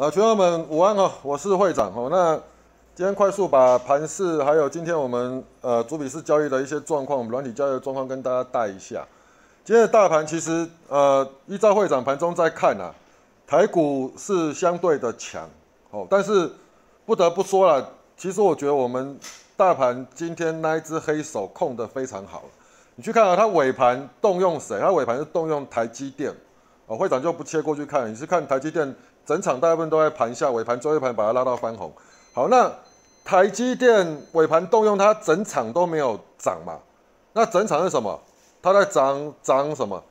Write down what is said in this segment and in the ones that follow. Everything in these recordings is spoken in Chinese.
呃，群友们午安哦，我是会长哦。那今天快速把盘市还有今天我们呃主笔式交易的一些状况，我们软体交易的状况跟大家带一下。今天的大盘其实呃依照会长盘中在看啊，台股是相对的强哦，但是不得不说了，其实我觉得我们大盘今天那一只黑手控的非常好。你去看啊，它尾盘动用谁？它尾盘是动用台积电哦，会长就不切过去看，你是看台积电。整场大部分都在盘下，尾盘最后一盘把它拉到翻红。好，那台积电尾盘动用它，整场都没有涨嘛？那整场是什么？它在涨涨什么？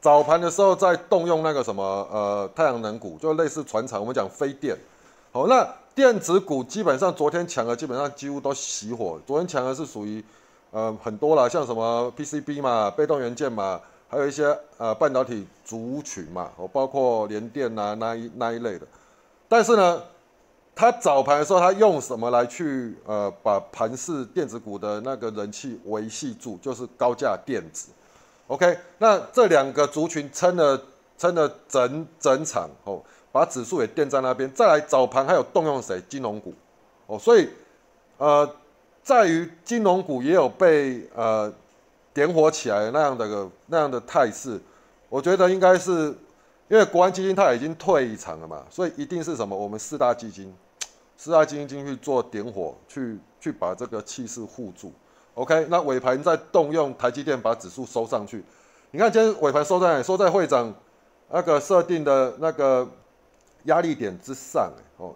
早盘的时候在动用那个什么呃太阳能股，就类似船厂，我们讲飞电。好，那电子股基本上昨天强的基本上几乎都熄火。昨天强的是属于呃很多了，像什么 PCB 嘛，被动元件嘛。还有一些呃半导体族群嘛，哦，包括联电呐那一那一类的，但是呢，它早盘的时候，它用什么来去呃把盘式电子股的那个人气维系住？就是高价电子。OK，那这两个族群撑了撑了整整场哦，把指数也垫在那边。再来早盘还有动用谁？金融股哦，所以呃，在于金融股也有被呃。点火起来那样的个那样的态势，我觉得应该是因为国安基金它已经退一场了嘛，所以一定是什么？我们四大基金，四大基金进去做点火，去去把这个气势护住。OK，那尾盘再动用台积电把指数收上去。你看今天尾盘收在？收在会长那个设定的那个压力点之上。哦，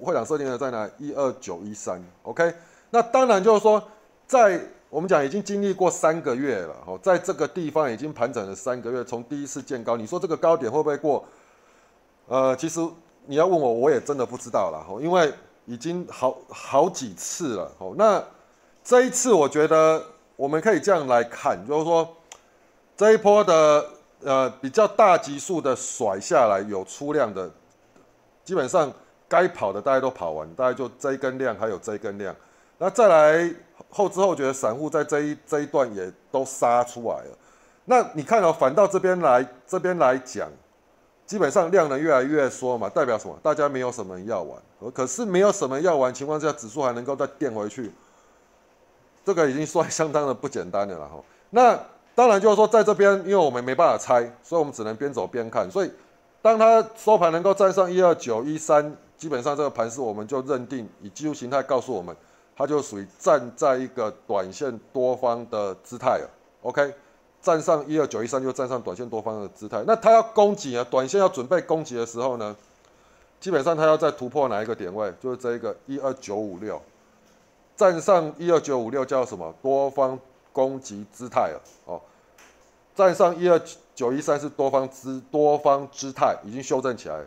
会长设定的在哪？一二九一三。OK，那当然就是说在。我们讲已经经历过三个月了，哦，在这个地方已经盘整了三个月，从第一次见高，你说这个高点会不会过？呃，其实你要问我，我也真的不知道了，哦，因为已经好好几次了，哦，那这一次我觉得我们可以这样来看，就是说这一波的呃比较大级数的甩下来有出量的，基本上该跑的大家都跑完，大概就这一根量还有这一根量。那再来后知后觉的，散户在这一这一段也都杀出来了。那你看哦，反到这边来，这边来讲，基本上量能越来越缩嘛，代表什么？大家没有什么要玩，可是没有什么要玩情况下，指数还能够再垫回去，这个已经算相当的不简单的了哈。那当然就是说，在这边，因为我们没办法猜，所以我们只能边走边看。所以，当它收盘能够站上一二九一三，基本上这个盘势我们就认定以技术形态告诉我们。它就属于站在一个短线多方的姿态了，OK，站上一二九一三就站上短线多方的姿态。那它要攻击啊，短线要准备攻击的时候呢，基本上它要再突破哪一个点位？就是这一个一二九五六，站上一二九五六叫什么？多方攻击姿态了哦。站上一二九一三是多方姿多方姿态已经修正起来，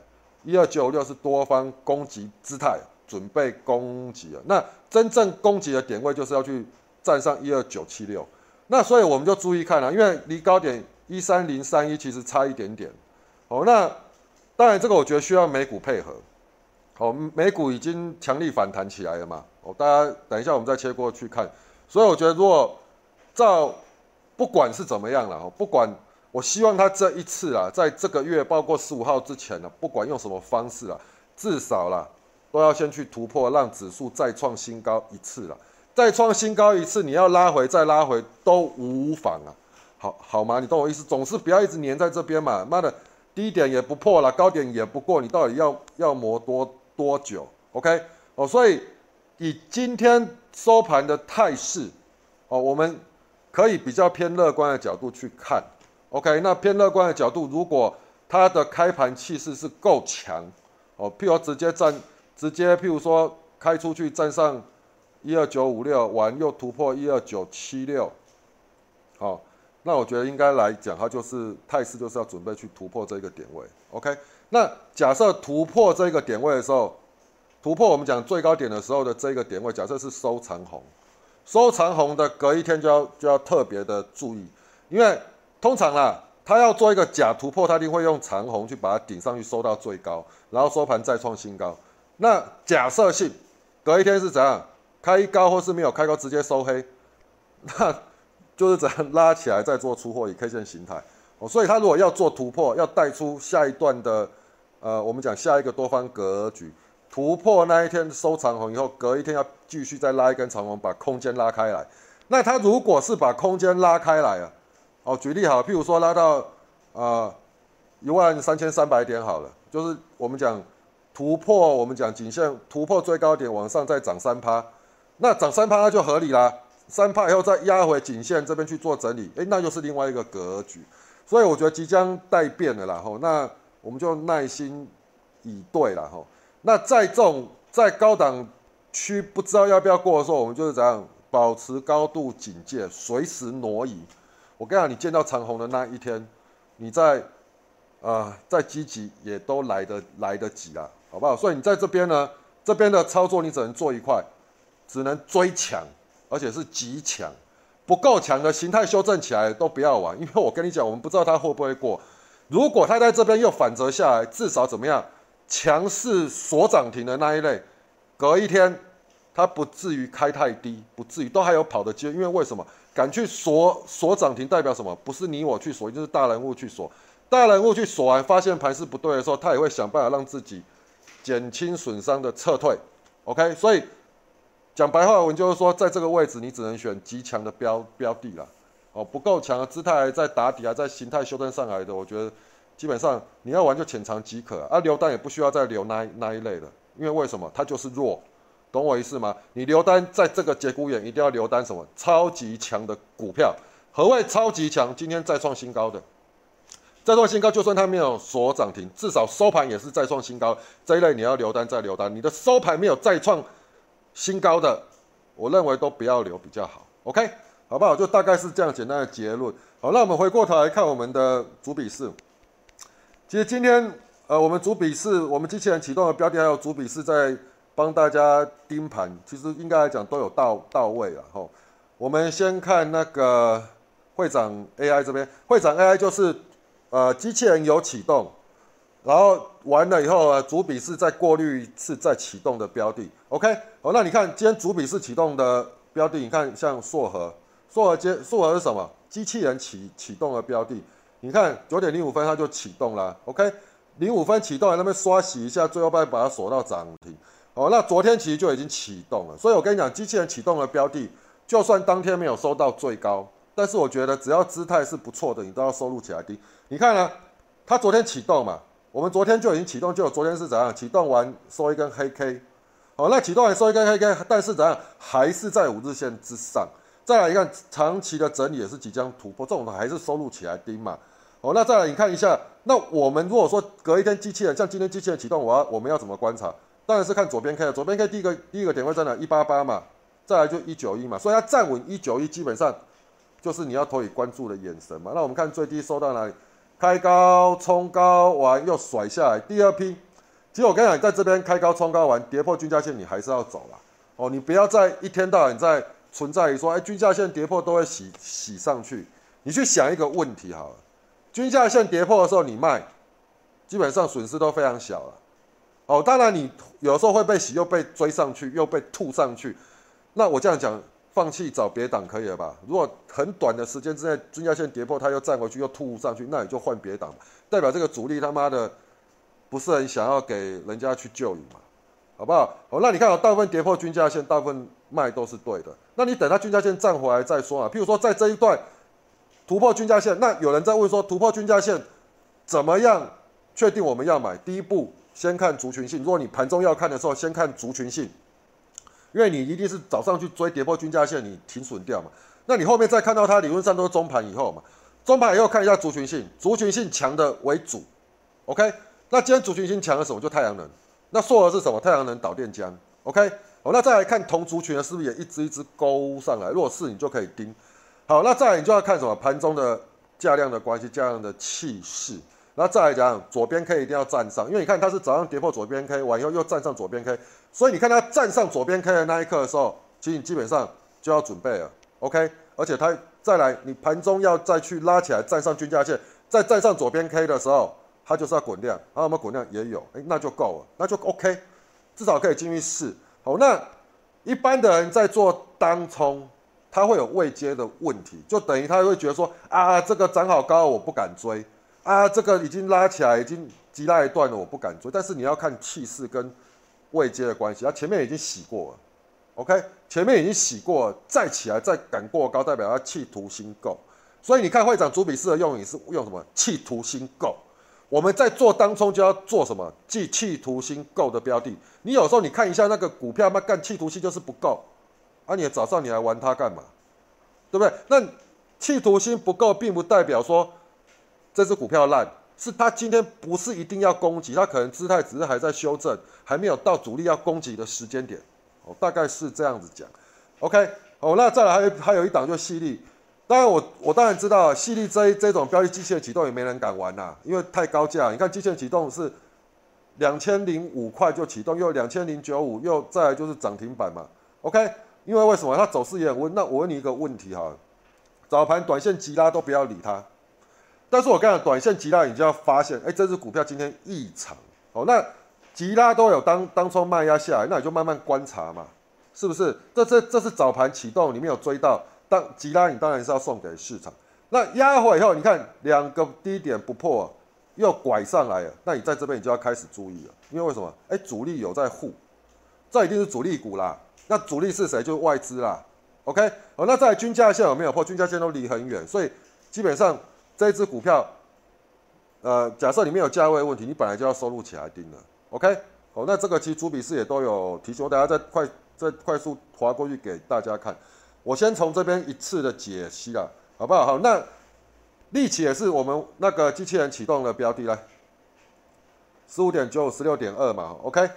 一二九五六是多方攻击姿态。准备攻击了，那真正攻击的点位就是要去站上一二九七六，那所以我们就注意看了，因为离高点一三零三一其实差一点点，哦，那当然这个我觉得需要美股配合，哦，美股已经强力反弹起来了嘛，哦，大家等一下我们再切过去看，所以我觉得如果照不管是怎么样了，不管我希望他这一次啊，在这个月包括十五号之前呢，不管用什么方式啊，至少啦。都要先去突破，让指数再创新高一次了。再创新高一次，你要拉回再拉回都无妨啊。好好吗？你懂我意思？总是不要一直黏在这边嘛。妈的，低点也不破了，高点也不过，你到底要要磨多多久？OK？哦，所以以今天收盘的态势，哦，我们可以比较偏乐观的角度去看。OK？那偏乐观的角度，如果它的开盘气势是够强，哦，譬如直接站。直接，譬如说开出去站上一二九五六，完又突破一二九七六，好，那我觉得应该来讲，它就是态势就是要准备去突破这个点位，OK？那假设突破这个点位的时候，突破我们讲最高点的时候的这个点位，假设是收长红，收长红的隔一天就要就要特别的注意，因为通常啦，它要做一个假突破，它一定会用长红去把它顶上去收到最高，然后收盘再创新高。那假设性，隔一天是怎样开高或是没有开高直接收黑，那就是怎样拉起来再做出货以 K 线形态哦，所以它如果要做突破，要带出下一段的呃，我们讲下一个多方格局突破那一天收长红以后，隔一天要继续再拉一根长红，把空间拉开来。那它如果是把空间拉开来啊，哦，举例好，譬如说拉到啊一万三千三百点好了，就是我们讲突破，我们讲颈线突破最高点往上再涨三趴，那涨三趴那就合理啦。三趴以后再压回颈线这边去做整理，诶，那又是另外一个格局。所以我觉得即将待变的啦，吼，那我们就耐心以对了，吼。那在这种在高档区不知道要不要过的时候，我们就是怎样保持高度警戒，随时挪移。我跟你讲，你见到长虹的那一天，你在啊再积极也都来得来得及啦，好不好？所以你在这边呢，这边的操作你只能做一块，只能追强，而且是极强。不够强的形态修正起来都不要玩，因为我跟你讲，我们不知道它会不会过。如果它在这边又反折下来，至少怎么样？强势锁涨停的那一类，隔一天它不至于开太低，不至于都还有跑的机会。因为为什么敢去锁锁涨停，代表什么？不是你我去锁，就是大人物去锁。大人物去锁完，发现盘势不对的时候，他也会想办法让自己减轻损伤的撤退。OK，所以。讲白话文就是说，在这个位置你只能选极强的标标的了，哦，不够强的姿态在打底啊，在形态修正上来的，我觉得基本上你要玩就浅尝即可啊，留单也不需要再留那那一类的，因为为什么？它就是弱，懂我意思吗？你留单在这个节骨眼一定要留单什么？超级强的股票，何谓超级强？今天再创新高的，再创新高，就算它没有锁涨停，至少收盘也是再创新高，这一类你要留单再留单，你的收盘没有再创。新高的，我认为都不要留比较好，OK，好不好？就大概是这样简单的结论。好，那我们回过头来看我们的主笔试。其实今天，呃，我们主笔试，我们机器人启动的标的还有主笔试在帮大家盯盘，其实应该来讲都有到到位了。哈，我们先看那个会长 AI 这边，会长 AI 就是呃机器人有启动。然后完了以后啊，主笔是再过滤一次再启动的标的，OK？好，那你看今天主笔是启动的标的，你看像硕和，硕和接硕和是什么？机器人启启动的标的，你看九点零五分它就启动了，OK？零五分启动，那边刷洗一下，最后把把它锁到涨停。哦，那昨天其实就已经启动了，所以我跟你讲，机器人启动的标的，就算当天没有收到最高，但是我觉得只要姿态是不错的，你都要收入起来低。你看呢？它昨天启动嘛？我们昨天就已经启动，就昨天是怎样启动完收一根黑 K，好，那启动完收一根黑 K，但是怎样还是在五日线之上。再来一看长期的整理也是即将突破，这种的还是收入起来低嘛。好，那再来你看一下，那我们如果说隔一天机器人像今天机器人启动，我要我们要怎么观察？当然是看左边 K，了左边 K 第一个第一个点位在哪？一八八嘛，再来就一九一嘛，所以它站稳一九一，基本上就是你要投以关注的眼神嘛。那我们看最低收到哪里？开高冲高完又甩下来，第二批。其实我跟你讲，在这边开高冲高完跌破均价线，你还是要走了哦。你不要再一天到晚在存在于说，哎，均价线跌破都会洗洗上去。你去想一个问题好了，均价线跌破的时候你卖，基本上损失都非常小了。哦，当然你有时候会被洗，又被追上去，又被吐上去。那我这样讲。放弃找别档可以了吧？如果很短的时间之内均价线跌破，它又站回去又突上去，那你就换别档，代表这个主力他妈的不是很想要给人家去救你嘛？好不好？好，那你看，大部分跌破均价线，大部分卖都是对的。那你等它均价线站回来再说啊。譬如说在这一段突破均价线，那有人在问说突破均价线怎么样确定我们要买？第一步先看族群性。如果你盘中要看的时候，先看族群性。因为你一定是早上去追跌破均价线，你停损掉嘛？那你后面再看到它理论上都是中盘以后嘛？中盘以后看一下族群性，族群性强的为主，OK？那今天族群性强的什么？就太阳能。那硕的是什么？太阳能导电浆，OK？好，那再来看同族群的是不是也一只一只勾上来？如果是，你就可以盯。好，那再来你就要看什么？盘中的价量的关系，价量的气势。那再来讲，左边 K 一定要站上，因为你看它是早上跌破左边 K，完以后又站上左边 K，所以你看它站上左边 K 的那一刻的时候，其实你基本上就要准备了，OK？而且它再来，你盘中要再去拉起来站上均价线，再站上左边 K 的时候，它就是要滚量，啊，我们滚量也有，哎，那就够了，那就 OK，至少可以进去试。好，那一般的人在做当冲，他会有未接的问题，就等于他会觉得说啊，这个涨好高，我不敢追。啊，这个已经拉起来，已经急拉一段了我不敢追，但是你要看气势跟位阶的关系，它前面已经洗过了，OK，前面已经洗过，了，再起来再敢过高，代表它企图心够。所以你看会长主笔式的用语是用什么？企图心够。我们在做当冲就要做什么？即企图心够的标的。你有时候你看一下那个股票，嘛干企图心就是不够。啊，你早上你来玩它干嘛？对不对？那企图心不够，并不代表说这只股票烂，是它今天不是一定要攻击，它可能姿态只是还在修正，还没有到主力要攻击的时间点。哦，大概是这样子讲。OK，哦，那再来还有还有一档就细粒。当然，我我当然知道，细粒这这种标的机器人启动也没人敢玩呐，因为太高价。你看机器人启动是两千零五块就启动，又两千零九五，又再来就是涨停板嘛。OK，因为为什么它走势也很稳？那我问你一个问题哈，早盘短线急拉都不要理它，但是我刚讲短线急拉，你就要发现，哎，这只股票今天异常哦。那急拉都有当当冲卖压下来，那你就慢慢观察嘛，是不是？这这这是早盘启动，你没有追到。当急拉你当然是要送给市场，那压回以后，你看两个低点不破，又拐上来了，那你在这边你就要开始注意了，因为为什么？哎，主力有在护，这一定是主力股啦。那主力是谁？就是外资啦。OK，哦，那在均价线有没有破？均价线都离很远，所以基本上这一只股票，呃，假设你没有价位问题，你本来就要收入起来盯了。OK，哦，那这个其实主笔式也都有提醒，我等下再快再快速划过去给大家看。我先从这边一次的解析了，好不好？好，那立起也是我们那个机器人启动的标的来，十五点九五十六点二嘛，OK。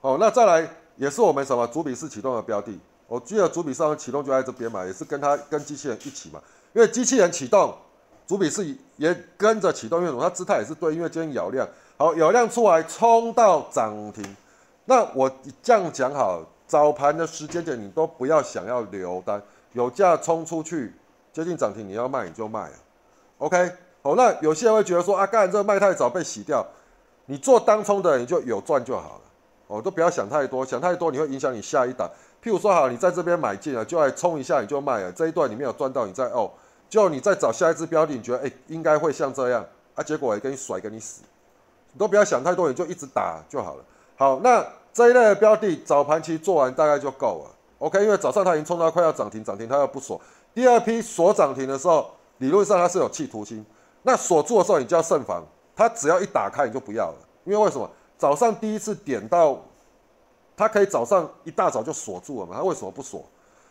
好，那再来也是我们什么主笔式启动的标的，我记得主笔上启动就在这边嘛，也是跟它跟机器人一起嘛，因为机器人启动，主笔是也跟着启动，因为？它姿态也是对，因为今天咬量好，咬量出来冲到涨停，那我这样讲好。早盘的时间点，你都不要想要留单，有价冲出去接近涨停，你要卖你就卖啊。OK，好，那有些人会觉得说啊，干这卖太早被洗掉，你做当冲的你就有赚就好了，哦，都不要想太多，想太多你会影响你下一档。譬如说好，你在这边买进了，就来冲一下你就卖了，这一段你没有赚到，你再哦，就你再找下一只标的，你觉得哎应该会像这样啊，结果也给你甩给你死，你都不要想太多，你就一直打就好了。好，那。这一类的标的早盘期做完大概就够了，OK，因为早上它已经冲到快要涨停，涨停它又不锁。第二批锁涨停的时候，理论上它是有企图心，那锁住的时候你就要慎防，它只要一打开你就不要了，因为为什么？早上第一次点到，它可以早上一大早就锁住了嘛，它为什么不锁？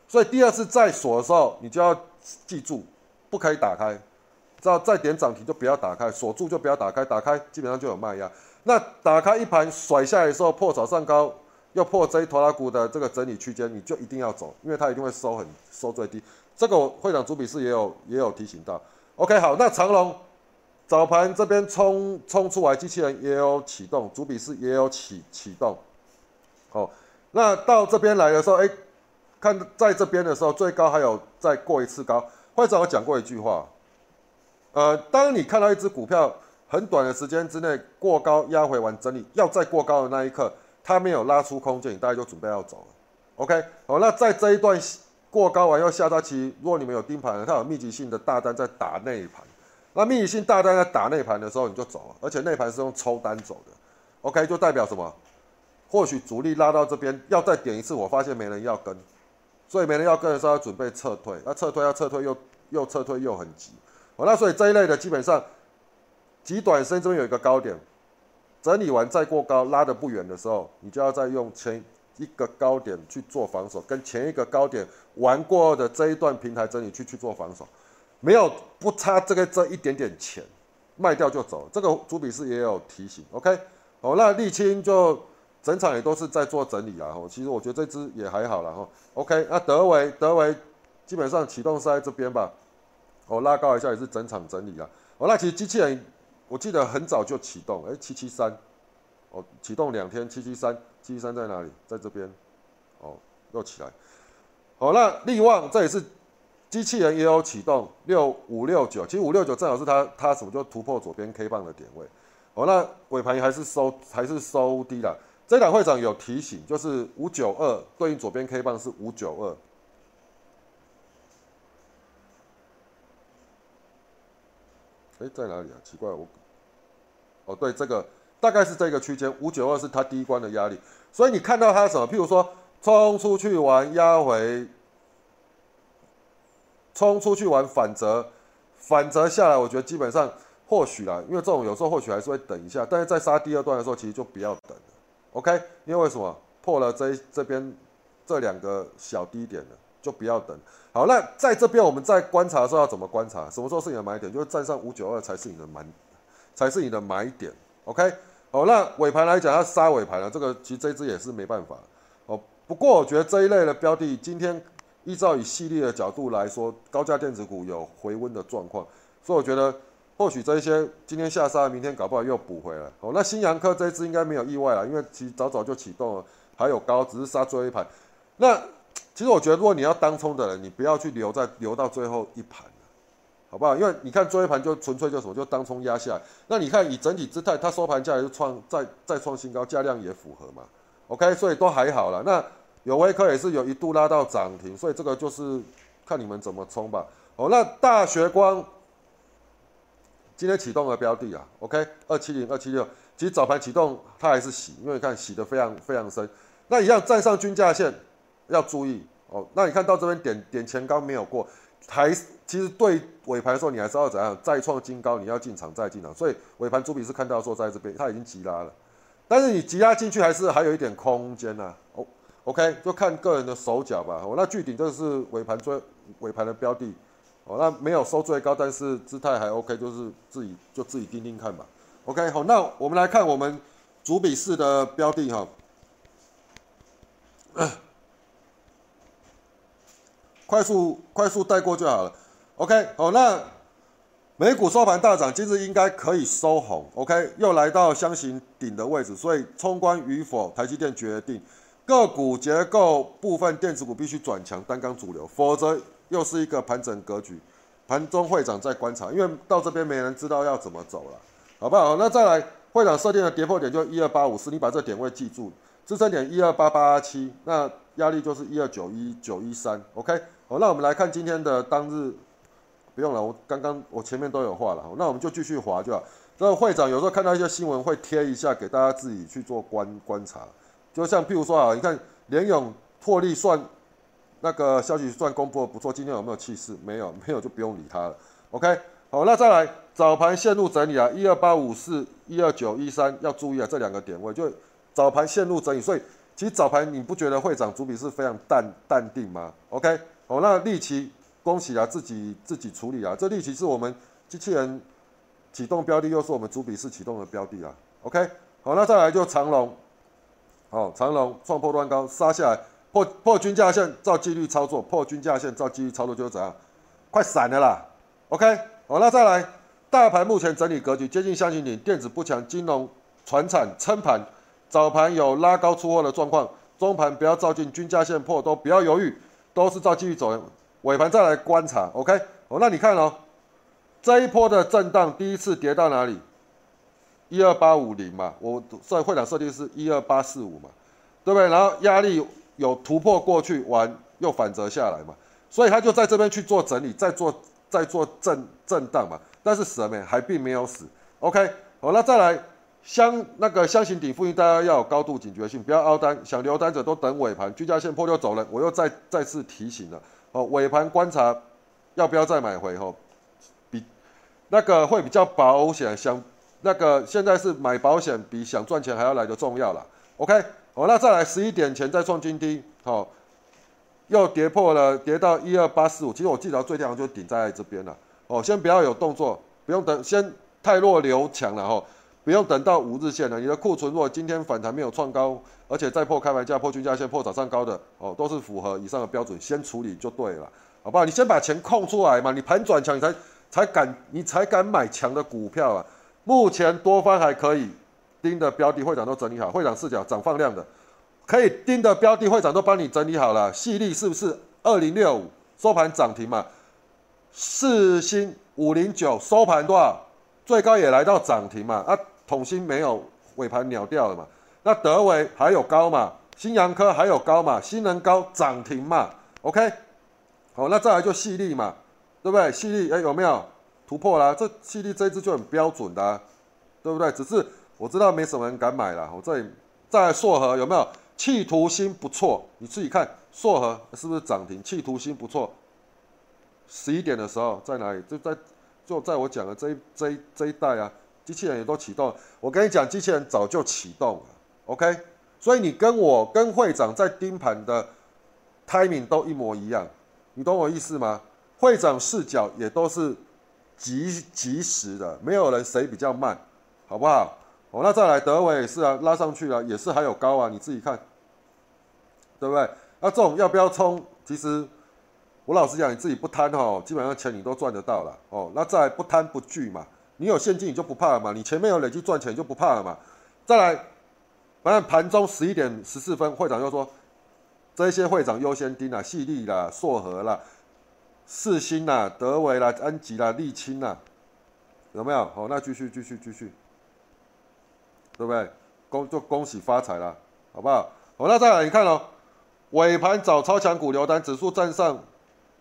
所以第二次再锁的时候，你就要记住，不可以打开，知道再点涨停就不要打开，锁住就不要打开，打开基本上就有卖压。那打开一盘甩下来的时候破早上高，又破这一拖拉股的这个整理区间，你就一定要走，因为它一定会收很收最低。这个会长主笔是也有也有提醒到。OK，好，那长龙早盘这边冲冲出来，机器人也有启动，主笔是也有启启动。哦，那到这边来的时候，哎，看在这边的时候最高还有再过一次高。会长我讲过一句话，呃，当你看到一只股票。很短的时间之内过高压回完整理，要再过高的那一刻，它没有拉出空间，你大概就准备要走了。OK，好，那在这一段过高完要下到期，如果你们有盯盘，它有密集性的大单在打内盘，那密集性大单在打内盘的时候你就走了，而且内盘是用抽单走的。OK，就代表什么？或许主力拉到这边要再点一次，我发现没人要跟，所以没人要跟的时候要准备撤退，那撤退要撤退又又撤退又很急。好，那所以这一类的基本上。极短身中有一个高点，整理完再过高拉的不远的时候，你就要再用前一个高点去做防守，跟前一个高点玩过的这一段平台整理去去做防守，没有不差这个这一点点钱，卖掉就走。这个主笔是也有提醒，OK，好，那沥青就整场也都是在做整理啊，哈，其实我觉得这只也还好了哈，OK，那德维德维基本上启动是在这边吧，我拉高一下也是整场整理啊，哦，那其实机器人。我记得很早就启动，哎，七七三，哦，启动两天，七七三，七七三在哪里？在这边，哦，又起来，好，那利旺这也是机器人也有启动，六五六九，其实五六九正好是它它什么就突破左边 K 棒的点位，好，那尾盘还是收还是收低了，这档会长有提醒，就是五九二对应左边 K 棒是五九二。哎，在哪里啊？奇怪，我哦，对，这个大概是这个区间，五九二是它第一关的压力。所以你看到它什么？譬如说冲出去玩压回，冲出去玩反折，反折下来，我觉得基本上或许啦，因为这种有时候或许还是会等一下，但是在杀第二段的时候，其实就不要等。OK，因为什么破了这这边这两个小低点了，就不要等。好，那在这边我们在观察的时候要怎么观察？什么时候是你的买点？就是站上五九二才是你的买，才是你的买点。OK，好，那尾盘来讲要杀尾盘了，这个其实这只也是没办法。哦，不过我觉得这一类的标的，今天依照以系列的角度来说，高价电子股有回温的状况，所以我觉得或许这一些今天下杀，明天搞不好又补回来。哦，那新阳科这一支应该没有意外了，因为其实早早就启动了，还有高，只是杀最后一盘。那 其实我觉得，如果你要当冲的人，你不要去留在留到最后一盘好不好？因为你看最后一盘就纯粹就什么，就当冲压下来。那你看以整体姿态，它收盘价又创再再创新高，价量也符合嘛。OK，所以都还好了。那有微科也是有一度拉到涨停，所以这个就是看你们怎么冲吧。哦，那大学光今天启动的标的啊，OK，二七零二七六，其实早盘启动它还是洗，因为你看洗的非常非常深。那一样站上均价线。要注意哦，那你看到这边点点前高没有过，还其实对尾盘的时候你还是要怎样再创新高，你要进场再进场。所以尾盘主笔是看到说在这边它已经急拉了，但是你急拉进去还是还有一点空间呐。哦，OK，就看个人的手脚吧。哦，那巨顶这是尾盘追尾盘的标的，哦，那没有收最高，但是姿态还 OK，就是自己就自己盯盯看吧。OK，好，那我们来看我们主笔式的标的哈。快速快速带过就好了，OK，好，那美股收盘大涨，今日应该可以收红，OK，又来到箱型顶的位置，所以冲关与否，台积电决定个股结构部分电子股必须转强，单刚主流，否则又是一个盘整格局。盘中会长在观察，因为到这边没人知道要怎么走了，好不好？那再来会长设定的跌破点就一二八五四，你把这点位记住，支撑点一二八八七，那压力就是一二九一九一三，OK。好，那我们来看今天的当日，不用了，我刚刚我前面都有画了，那我们就继续划就好。这会长有时候看到一些新闻会贴一下给大家自己去做观观察，就像譬如说啊，你看联勇获利算那个消息算公布不错，今天有没有气势？没有，没有就不用理它了。OK，好，那再来早盘线路整理啊，一二八五四一二九一三要注意啊，这两个点位就早盘线路整理，所以其实早盘你不觉得会长主笔是非常淡淡定吗？OK。哦，那利奇，恭喜啊，自己自己处理啊。这利奇是我们机器人启动标的，又是我们主笔式启动的标的啊。OK，好，那再来就长龙，好，长龙创破端高杀下来，破破均价线，照纪律操作，破均价线照纪律操作就是怎样，快闪了啦。OK，好，那再来，大盘目前整理格局接近箱型顶，电子不强，金融、船产撑盘，早盘有拉高出货的状况，中盘不要照进均价线破，都不要犹豫。都是照纪律走，尾盘再来观察，OK？哦，那你看哦，这一波的震荡，第一次跌到哪里？一二八五零嘛，我在会场设定是一二八四五嘛，对不对？然后压力有突破过去，完又反折下来嘛，所以他就在这边去做整理，再做再做震震荡嘛，但是死了没？还并没有死，OK？好，那再来。箱那个箱型顶附近，大家要有高度警觉性，不要凹单。想留单者都等尾盘，均价线破就走了。我又再再次提醒了，哦，尾盘观察要不要再买回？吼，比那个会比较保险。想那个现在是买保险比想赚钱还要来的重要了。OK，好，那再来十一点前再创金低，好，又跌破了，跌到一二八四五。其实我记得最低就顶在这边了。哦，先不要有动作，不用等，先太弱留强了，吼。不用等到五日线了，你的库存如果今天反弹没有创高，而且再破开盘价、破均价线、破早上高的哦，都是符合以上的标准，先处理就对了，好不好？你先把钱空出来嘛，你盘转强，你才才敢，你才敢买强的股票啊。目前多方还可以盯的标的，会长都整理好，会长视角涨放量的，可以盯的标的，会长都帮你整理好了。细粒是不是二零六五收盘涨停嘛？四星五零九收盘多少？最高也来到涨停嘛？啊？统芯没有尾盘鸟掉了嘛？那德维还有高嘛？新阳科还有高嘛？新能高涨停嘛？OK，好，那再来就细粒嘛，对不对？细粒哎有没有突破啦？这细粒这一支就很标准的，对不对？只是我知道没什么人敢买了。我这里在硕和有没有？企图心不错，你自己看硕和是不是涨停？企图心不错。十一点的时候在哪里？就在就在我讲的这一这一这一代啊，机器人也都启动。我跟你讲，机器人早就启动了，OK。所以你跟我跟会长在盯盘的 timing 都一模一样，你懂我意思吗？会长视角也都是及及时的，没有人谁比较慢，好不好？哦，那再来德伟也是啊，拉上去了也是还有高啊，你自己看，对不对？那这种要不要冲？其实我老实讲，你自己不贪哈，基本上钱你都赚得到了哦。那再来不贪不惧嘛，你有现金你就不怕了嘛，你前面有累积赚钱就不怕了嘛。再来，反正盘中十一点十四分，会长又说，这些会长优先盯啦，细粒啦，硕和啦，四星啦，德维啦，安吉啦，沥青啦，有没有？好，那继续继续继续。对不对？恭就恭喜发财了，好不好？好，那再来你看哦，尾盘找超强股留单，指数站上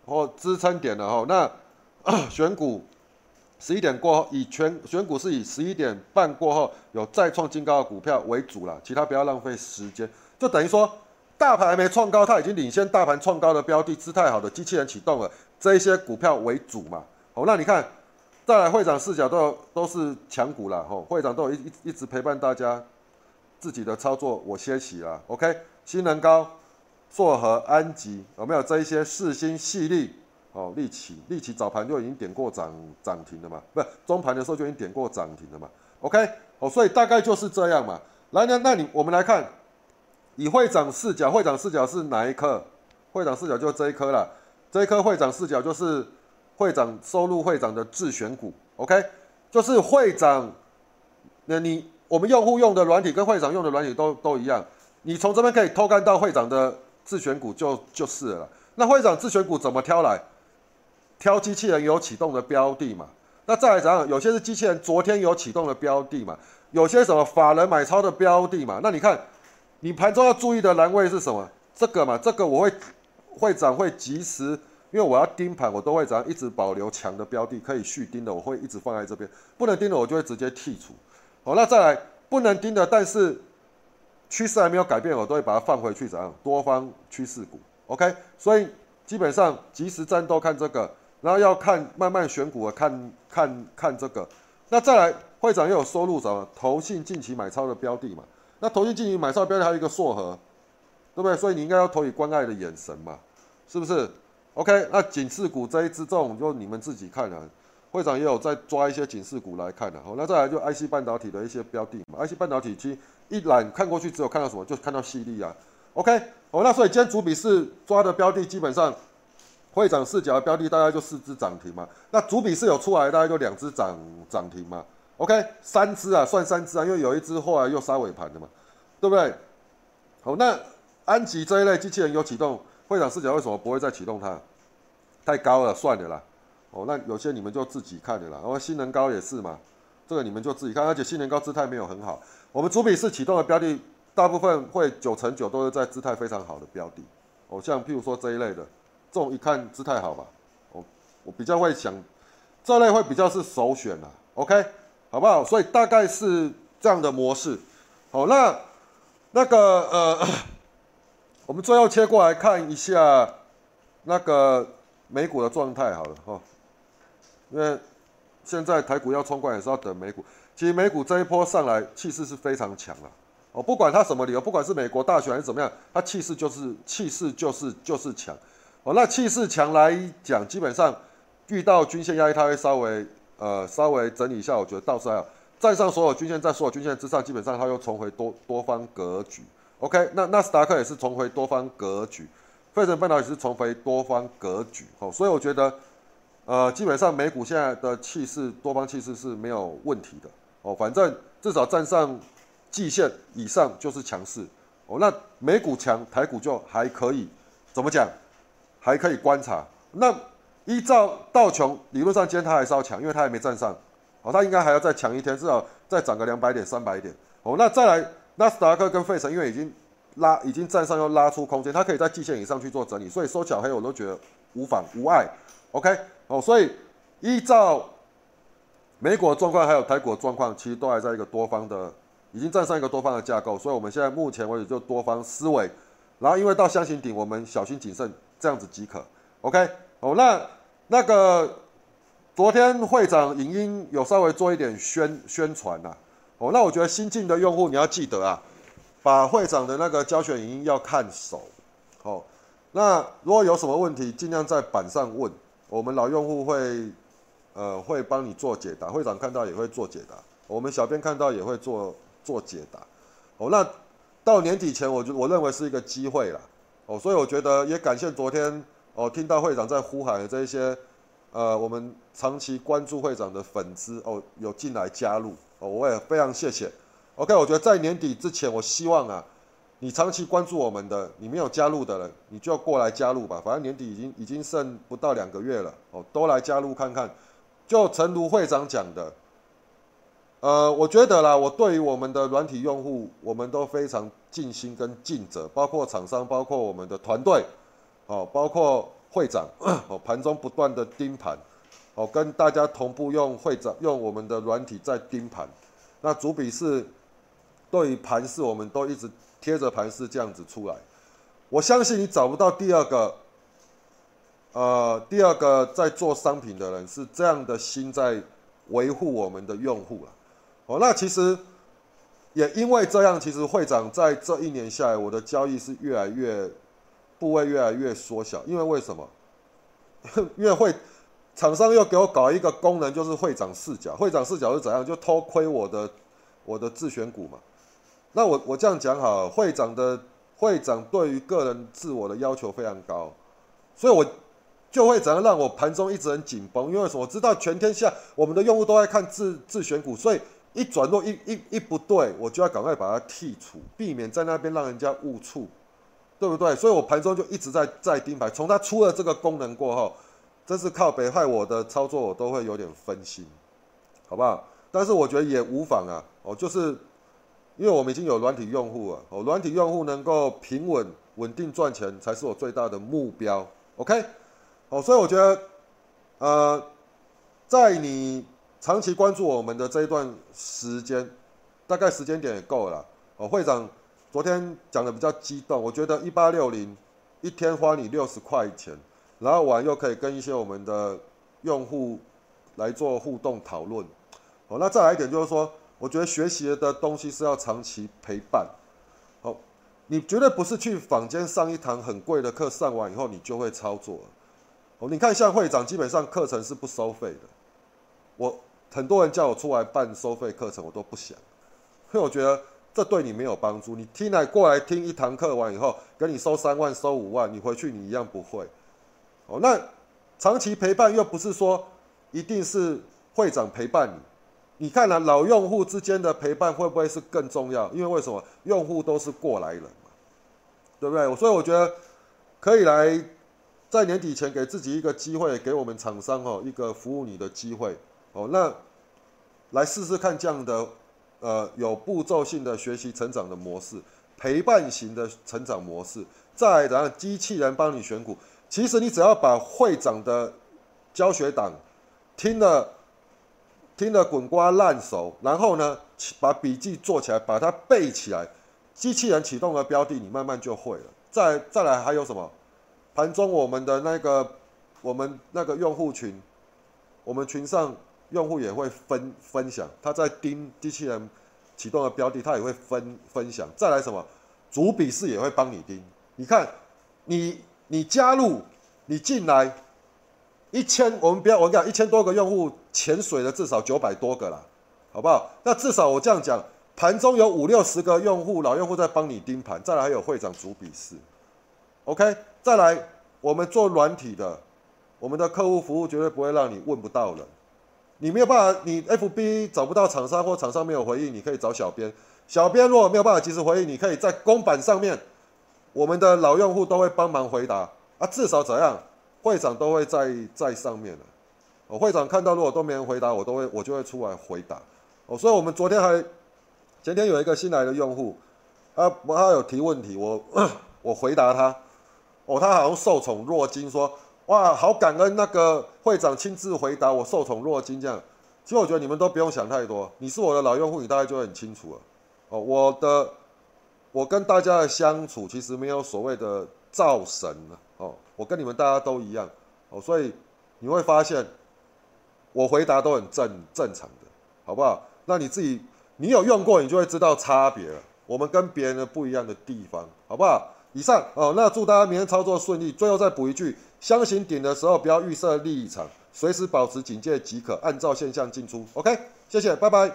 或支撑点了哈。那 选股十一点过后，以全选股是以十一点半过后有再创新高的股票为主了，其他不要浪费时间。就等于说，大盘还没创高，它已经领先大盘创高的标的，姿态好的机器人启动了，这些股票为主嘛。好，那你看。再来，会长视角都都是强股了吼，会长都有一一直陪伴大家，自己的操作我歇息了，OK，新能高、硕和、安吉有没有这一些四星系列？哦，利奇，利奇早盘就已经点过涨涨停了嘛，不是中盘的时候就已经点过涨停了嘛，OK，哦，所以大概就是这样嘛。来那，那你我们来看，以会长视角，会长视角是哪一颗？会长视角就是这一颗了，这一颗会长视角就是。会长收入会长的自选股，OK，就是会长，那你我们用户用的软体跟会长用的软体都都一样，你从这边可以偷看到会长的自选股就就是了。那会长自选股怎么挑来？挑机器人有启动的标的嘛？那再来讲，有些是机器人昨天有启动的标的嘛？有些什么法人买超的标的嘛？那你看，你盘中要注意的栏位是什么？这个嘛，这个我会会长会及时。因为我要盯盘，我都会怎样一直保留强的标的可以续盯的，我会一直放在这边。不能盯的，我就会直接剔除。好，那再来不能盯的，但是趋势还没有改变，我都会把它放回去，怎样多方趋势股？OK，所以基本上即时战斗看这个，然后要看慢慢选股啊，看看看这个。那再来会长又有收入什么？投信近期买超的标的嘛？那投信近期买超的标的还有一个硕和，对不对？所以你应该要投以关爱的眼神嘛，是不是？OK，那警示股这一支这种就你们自己看了，会长也有在抓一些警示股来看的。好，那再来就 IC 半导体的一些标的嘛，IC 半导体其实一览看过去只有看到什么，就看到细粒啊。OK，好，那所以今天主笔是抓的标的基本上会长视角的标的大概就四只涨停嘛。那主笔是有出来大概就两只涨涨停嘛。OK，三只啊算三只啊，因为有一只后来又杀尾盘的嘛，对不对？好，那安吉这一类机器人有启动。会长视角为什么不会再启动它？太高了，算了啦。哦，那有些你们就自己看的啦。然后新能高也是嘛，这个你们就自己看。而且新能高姿态没有很好。我们主笔是启动的标的，大部分会九成九都是在姿态非常好的标的。哦，像譬如说这一类的，这种一看姿态好吧。哦，我比较会想，这类会比较是首选啦。OK，好不好？所以大概是这样的模式。好，那那个呃。我们最后切过来看一下那个美股的状态，好了哈，因为现在台股要冲关也是要等美股。其实美股这一波上来气势是非常强了，哦，不管它什么理由，不管是美国大选还是怎么样，它气势就是气势就是就是强。哦，那气势强来讲，基本上遇到均线压力，它会稍微呃稍微整理一下，我觉得倒是还好。站上所有均线，在所有均线之上，基本上它又重回多多方格局。OK，那纳斯达克也是重回多方格局，费城半导体是重回多方格局，哦，所以我觉得，呃，基本上美股现在的气势，多方气势是没有问题的，哦，反正至少站上季线以上就是强势，哦，那美股强，台股就还可以，怎么讲？还可以观察。那依照道琼理论上今天它还是要强，因为它还没站上，哦，它应该还要再强一天，至少再涨个两百点、三百点，哦，那再来。纳斯达克跟费城因为已经拉，已经站上又拉出空间，它可以在季线以上去做整理，所以收小黑我都觉得无妨无碍。OK，哦，所以依照美国状况还有台股状况，其实都还在一个多方的已经站上一个多方的架构，所以我们现在目前为止就多方思维，然后因为到箱型顶，我们小心谨慎，这样子即可。OK，哦，那那个昨天会长影音有稍微做一点宣宣传呐，哦，那我觉得新进的用户你要记得啊，把会长的那个教学影音要看熟，哦，那如果有什么问题，尽量在板上问，我们老用户会呃会帮你做解答，会长看到也会做解答，我们小编看到也会做。做解答，哦，那到年底前，我就我认为是一个机会了，哦，所以我觉得也感谢昨天哦，听到会长在呼喊的这一些，呃，我们长期关注会长的粉丝哦，有进来加入，哦，我也非常谢谢。OK，我觉得在年底之前，我希望啊，你长期关注我们的，你没有加入的人，你就要过来加入吧。反正年底已经已经剩不到两个月了，哦，都来加入看看。就陈如会长讲的。呃，我觉得啦，我对于我们的软体用户，我们都非常尽心跟尽责，包括厂商，包括我们的团队，哦，包括会长，哦，盘中不断的盯盘，哦，跟大家同步用会长用我们的软体在盯盘。那主笔是对于盘势，我们都一直贴着盘势这样子出来。我相信你找不到第二个，呃，第二个在做商品的人是这样的心在维护我们的用户了。哦，那其实也因为这样，其实会长在这一年下来，我的交易是越来越部位越来越缩小。因为为什么？因为会厂商又给我搞一个功能，就是会长视角。会长视角是怎样？就偷窥我的我的自选股嘛。那我我这样讲好，会长的会长对于个人自我的要求非常高，所以我就会怎样让我盘中一直很紧绷。因为什么？我知道全天下我们的用户都在看自自选股，所以。一转弱一一一不对，我就要赶快把它剔除，避免在那边让人家误触，对不对？所以我盘中就一直在在盯盘。从它出了这个功能过后，真是靠北害我的操作，我都会有点分心，好不好？但是我觉得也无妨啊，哦，就是因为我们已经有软体用户了，哦，软体用户能够平稳稳定赚钱才是我最大的目标，OK？哦，所以我觉得，呃，在你。长期关注我们的这一段时间，大概时间点也够了。哦，会长昨天讲的比较激动，我觉得一八六零一天花你六十块钱，然后我又可以跟一些我们的用户来做互动讨论。哦，那再来一点就是说，我觉得学习的东西是要长期陪伴。好，你绝对不是去坊间上一堂很贵的课，上完以后你就会操作。哦，你看像会长基本上课程是不收费的，我。很多人叫我出来办收费课程，我都不想，因为我觉得这对你没有帮助。你听来过来听一堂课完以后，跟你收三万、收五万，你回去你一样不会。哦，那长期陪伴又不是说一定是会长陪伴你。你看呢，老用户之间的陪伴会不会是更重要？因为为什么？用户都是过来人嘛，对不对？所以我觉得可以来在年底前给自己一个机会，给我们厂商哦一个服务你的机会。哦，那来试试看这样的，呃，有步骤性的学习成长的模式，陪伴型的成长模式，再然后机器人帮你选股。其实你只要把会长的教学档听了，听得滚瓜烂熟，然后呢，把笔记做起来，把它背起来，机器人启动的标的，你慢慢就会了。再再来还有什么？盘中我们的那个，我们那个用户群，我们群上。用户也会分分享，他在盯机器人启动的标的，他也会分分享。再来什么，主笔试也会帮你盯。你看，你你加入，你进来一千，我们不要我讲一千多个用户潜水的至少九百多个啦，好不好？那至少我这样讲，盘中有五六十个用户老用户在帮你盯盘。再来还有会长主笔试，OK。再来我们做软体的，我们的客户服务绝对不会让你问不到人。你没有办法，你 FB 找不到厂商或厂商没有回应，你可以找小编。小编如果没有办法及时回应，你可以在公版上面，我们的老用户都会帮忙回答啊。至少怎样，会长都会在在上面的。哦，会长看到如果都没人回答，我都会我就会出来回答。哦，所以我们昨天还前天有一个新来的用户，他他有提问题，我 我回答他。哦，他好像受宠若惊，说。哇，好感恩那个会长亲自回答我受宠若惊这样，其实我觉得你们都不用想太多，你是我的老用户，你大概就很清楚了。哦，我的我跟大家的相处其实没有所谓的造神了哦，我跟你们大家都一样哦，所以你会发现我回答都很正正常的，好不好？那你自己你有用过，你就会知道差别了。我们跟别人的不一样的地方，好不好？以上哦，那祝大家明天操作顺利。最后再补一句：箱型顶的时候不要预设立场，随时保持警戒即可，按照现象进出。OK，谢谢，拜拜。